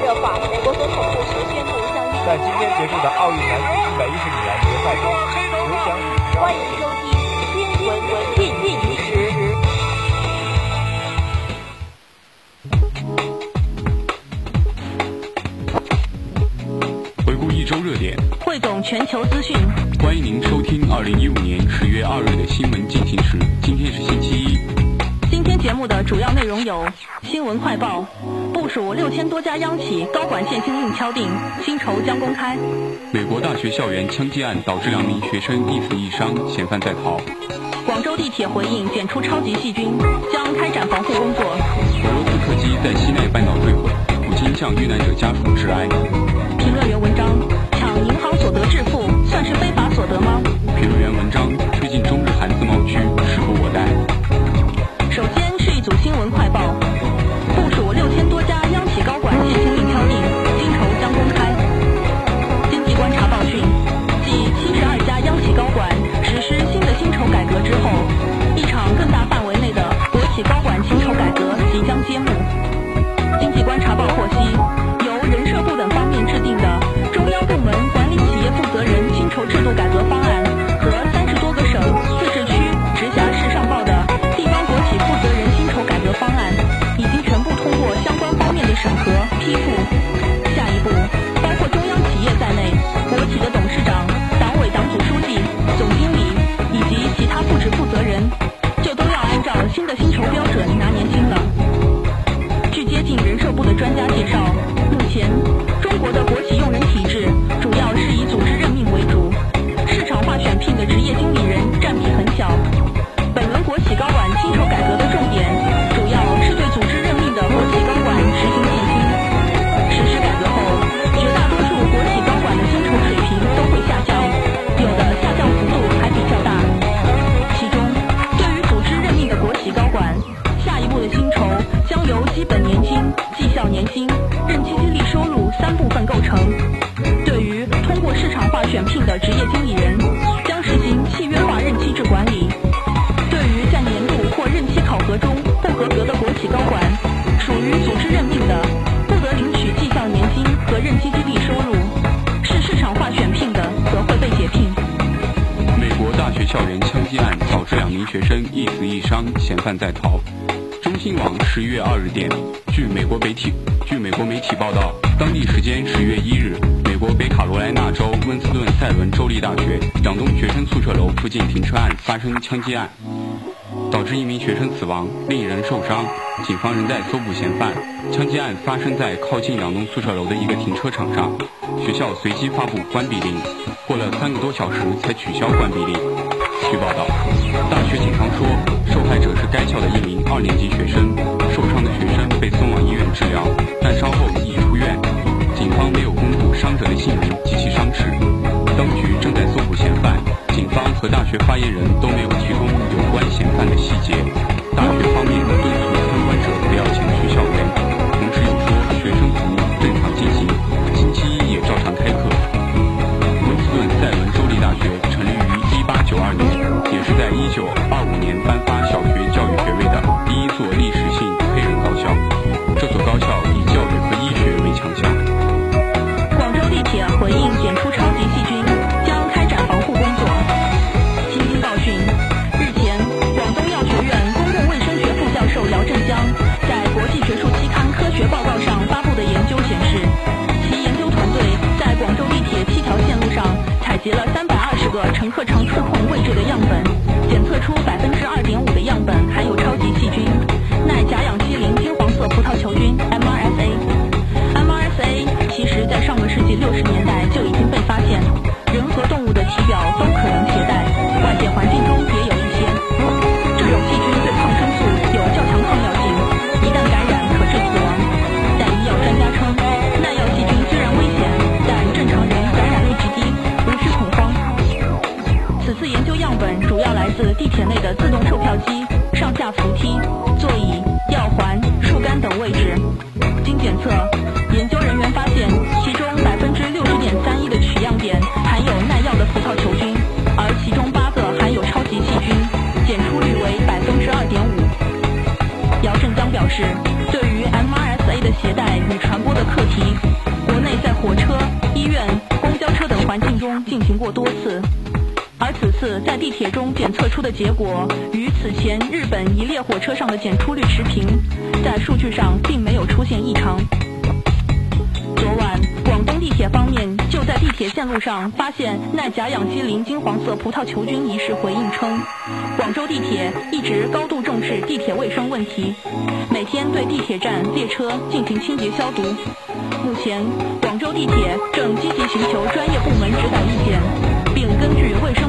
热化，美国总统布什宣布向在今天结束的奥运男子一百一十米栏决赛中，刘翔以欢迎收听新闻文进进时。回顾一周热点，汇总全球资讯，欢迎您收听二零一五年十月二日的新闻进行时。今天是星期一。今天节目的主要内容有：新闻快报，署六千多家央企高管限薪令敲定，薪酬将公开；美国大学校园枪击案导致两名学生一死一伤，嫌犯在逃；广州地铁回应检出超级细菌，将开展防护工作；俄罗斯客机在西奈半岛坠毁，普京向遇难者家属致哀。评论员文章：抢银行所得致富，家央企高管实施新的薪酬改革之后，属于组织任命的，不得领取绩效年金和任期激励收入；是市场化选聘的，则会被解聘。美国大学校园枪击案导致两名学生一死一伤，嫌犯在逃。中新网十一月二日电，据美国媒体据美国媒体报道，当地时间十月一日，美国北卡罗来纳州温斯顿塞伦州立大学两栋学生宿舍楼附近停车案发生枪击案，导致一名学生死亡，另一人受伤。警方仍在搜捕嫌犯。枪击案发生在靠近两栋宿舍楼的一个停车场上，学校随即发布关闭令，过了三个多小时才取消关闭令。据报道，大学警方说，受害者是该校的一名二年级学生，受伤的学生被送往医院治疗，但稍后已出院。警方没有公布伤者的姓名及其伤和大学发言人都没有提供有关嫌犯的细节。大学方面敦促参观者不要前去校园，同时又说学生服务正常进行，星期一也照常开课。温斯顿塞伦州立大学成立于1892年，也是在1925年颁发小学教育学位的第一所历史性黑人高校。这所高校以教育和医学为强项。广州地铁回应检出超级十个乘客常触控位置的样本，检测出地铁中检测出的结果与此前日本一列火车上的检出率持平，在数据上并没有出现异常。昨晚，广东地铁方面就在地铁线路上发现耐甲氧基磷金黄色葡萄球菌一事回应称，广州地铁一直高度重视地铁卫生问题，每天对地铁站、列车进行清洁消毒。目前，广州地铁正积极寻求专业部门指导意见，并根据卫生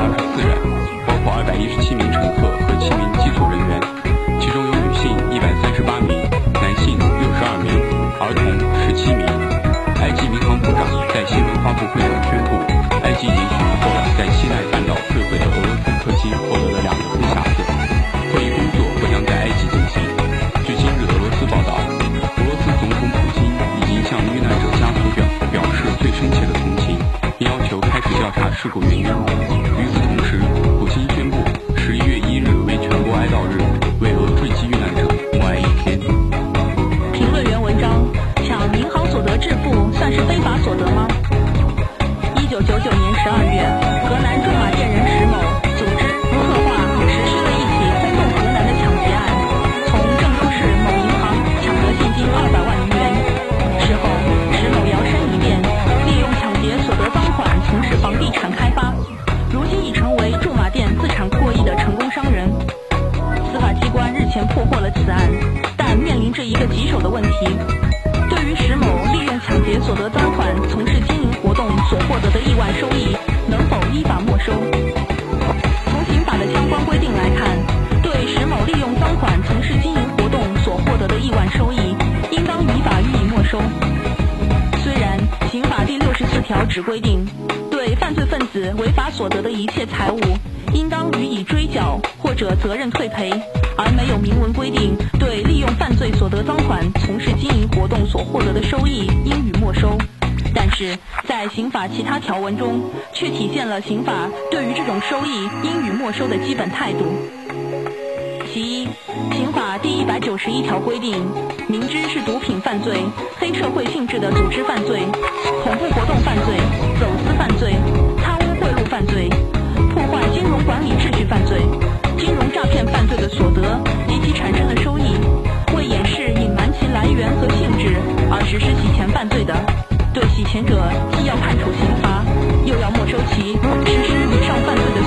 二百四人，包括二百一十七名乘客和七名机组人员，其中有女性一百三十八名，男性六十二名，儿童十七名。埃及民航部长在新闻发布会上宣布，埃及允许调查事故原因。与此同时，亿万收益，应当依法予以没收。虽然刑法第六十四条只规定，对犯罪分子违法所得的一切财物，应当予以追缴或者责任退赔，而没有明文规定对利用犯罪所得赃款从事经营活动所获得的收益应予没收。但是在刑法其他条文中，却体现了刑法对于这种收益应予没收的基本态度。其一，九十一条规定，明知是毒品犯罪、黑社会性质的组织犯罪、恐怖活动犯罪、走私犯罪、贪污贿赂犯罪、破坏金融管理秩序犯罪、金融诈骗犯罪的所得及其产生的收益，为掩饰、隐瞒其来源和性质而实施洗钱犯罪的，对洗钱者既要判处刑罚，又要没收其实施以上犯罪的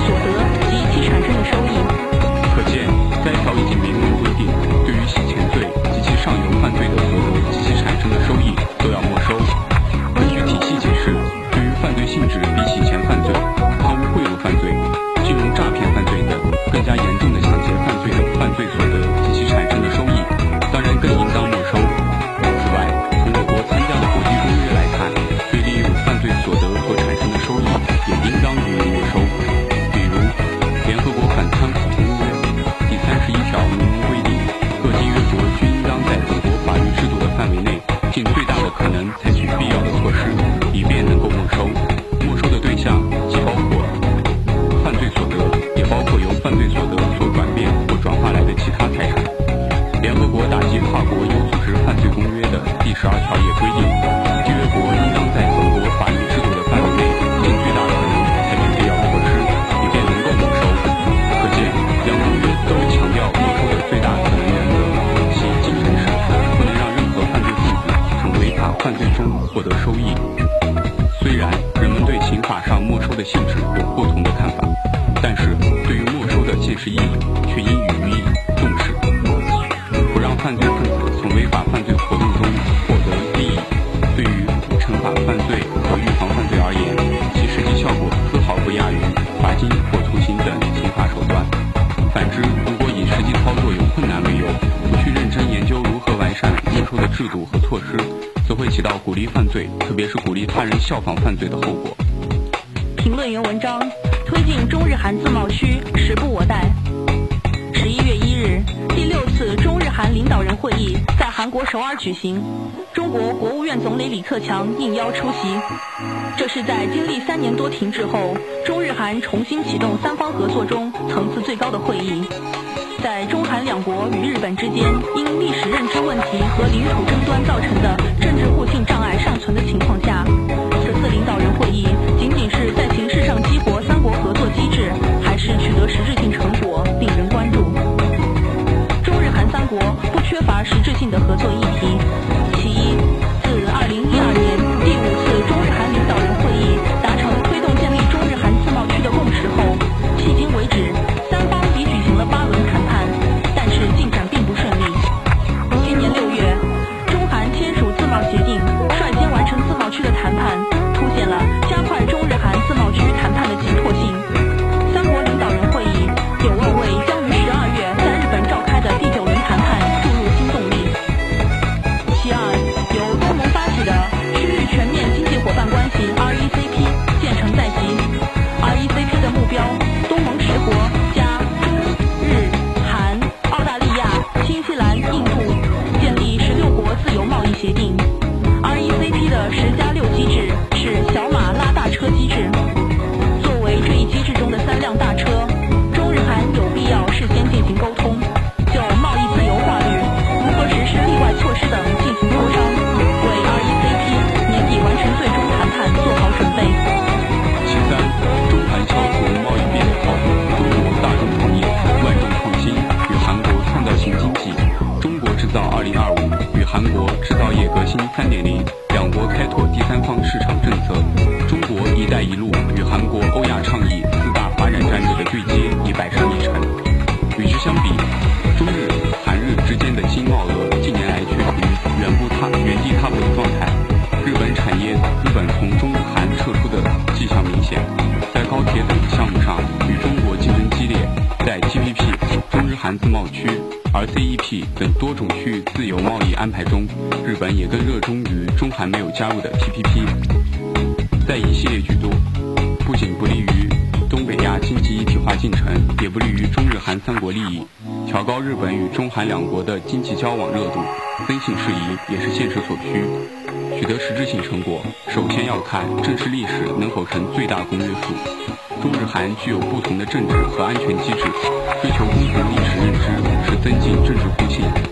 犯罪中获得收益。虽然人们对刑法上没收的性质有不同的看法，但是对于没收的现实意义却应予以重视。不让犯罪分子从违法犯罪活动中获得利益，对于惩罚犯罪和预防犯罪而言，其实际效果丝毫不亚于罚金或徒刑等刑罚手段。反之，如果以实际操作有困难为由，不去认真研究如何完善没收的制度和措施，会起到鼓励犯罪，特别是鼓励他人效仿犯罪的后果。评论员文章：推进中日韩自贸区时不我待。十一月一日，第六次中日韩领导人会议在韩国首尔举行，中国国务院总理李克强应邀出席。这是在经历三年多停滞后，中日韩重新启动三方合作中层次最高的会议。在中韩两国与日本之间因历史认知问题和领土争端造成的政治互信障碍尚存的情况下，此次领导人会议仅仅是在形式上激活三国合作机制，新3.0两国而、C E P 等多种区域自由贸易安排中，日本也更热衷于中韩没有加入的 TPP。在一系列举动，不仅不利于东北亚经济一体化进程，也不利于中日韩三国利益，调高日本与中韩两国的经济交往热度，增信事宜也是现实所需。取得实质性成果，首先要看正视历史能否成最大公约数。中日韩具有不同的政治和安全机制，追求共同历史认知跟进政治互信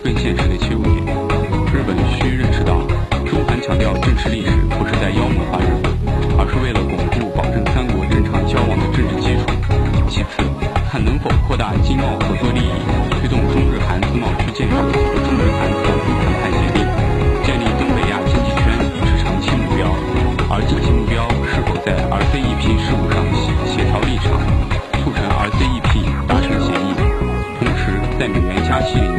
touching.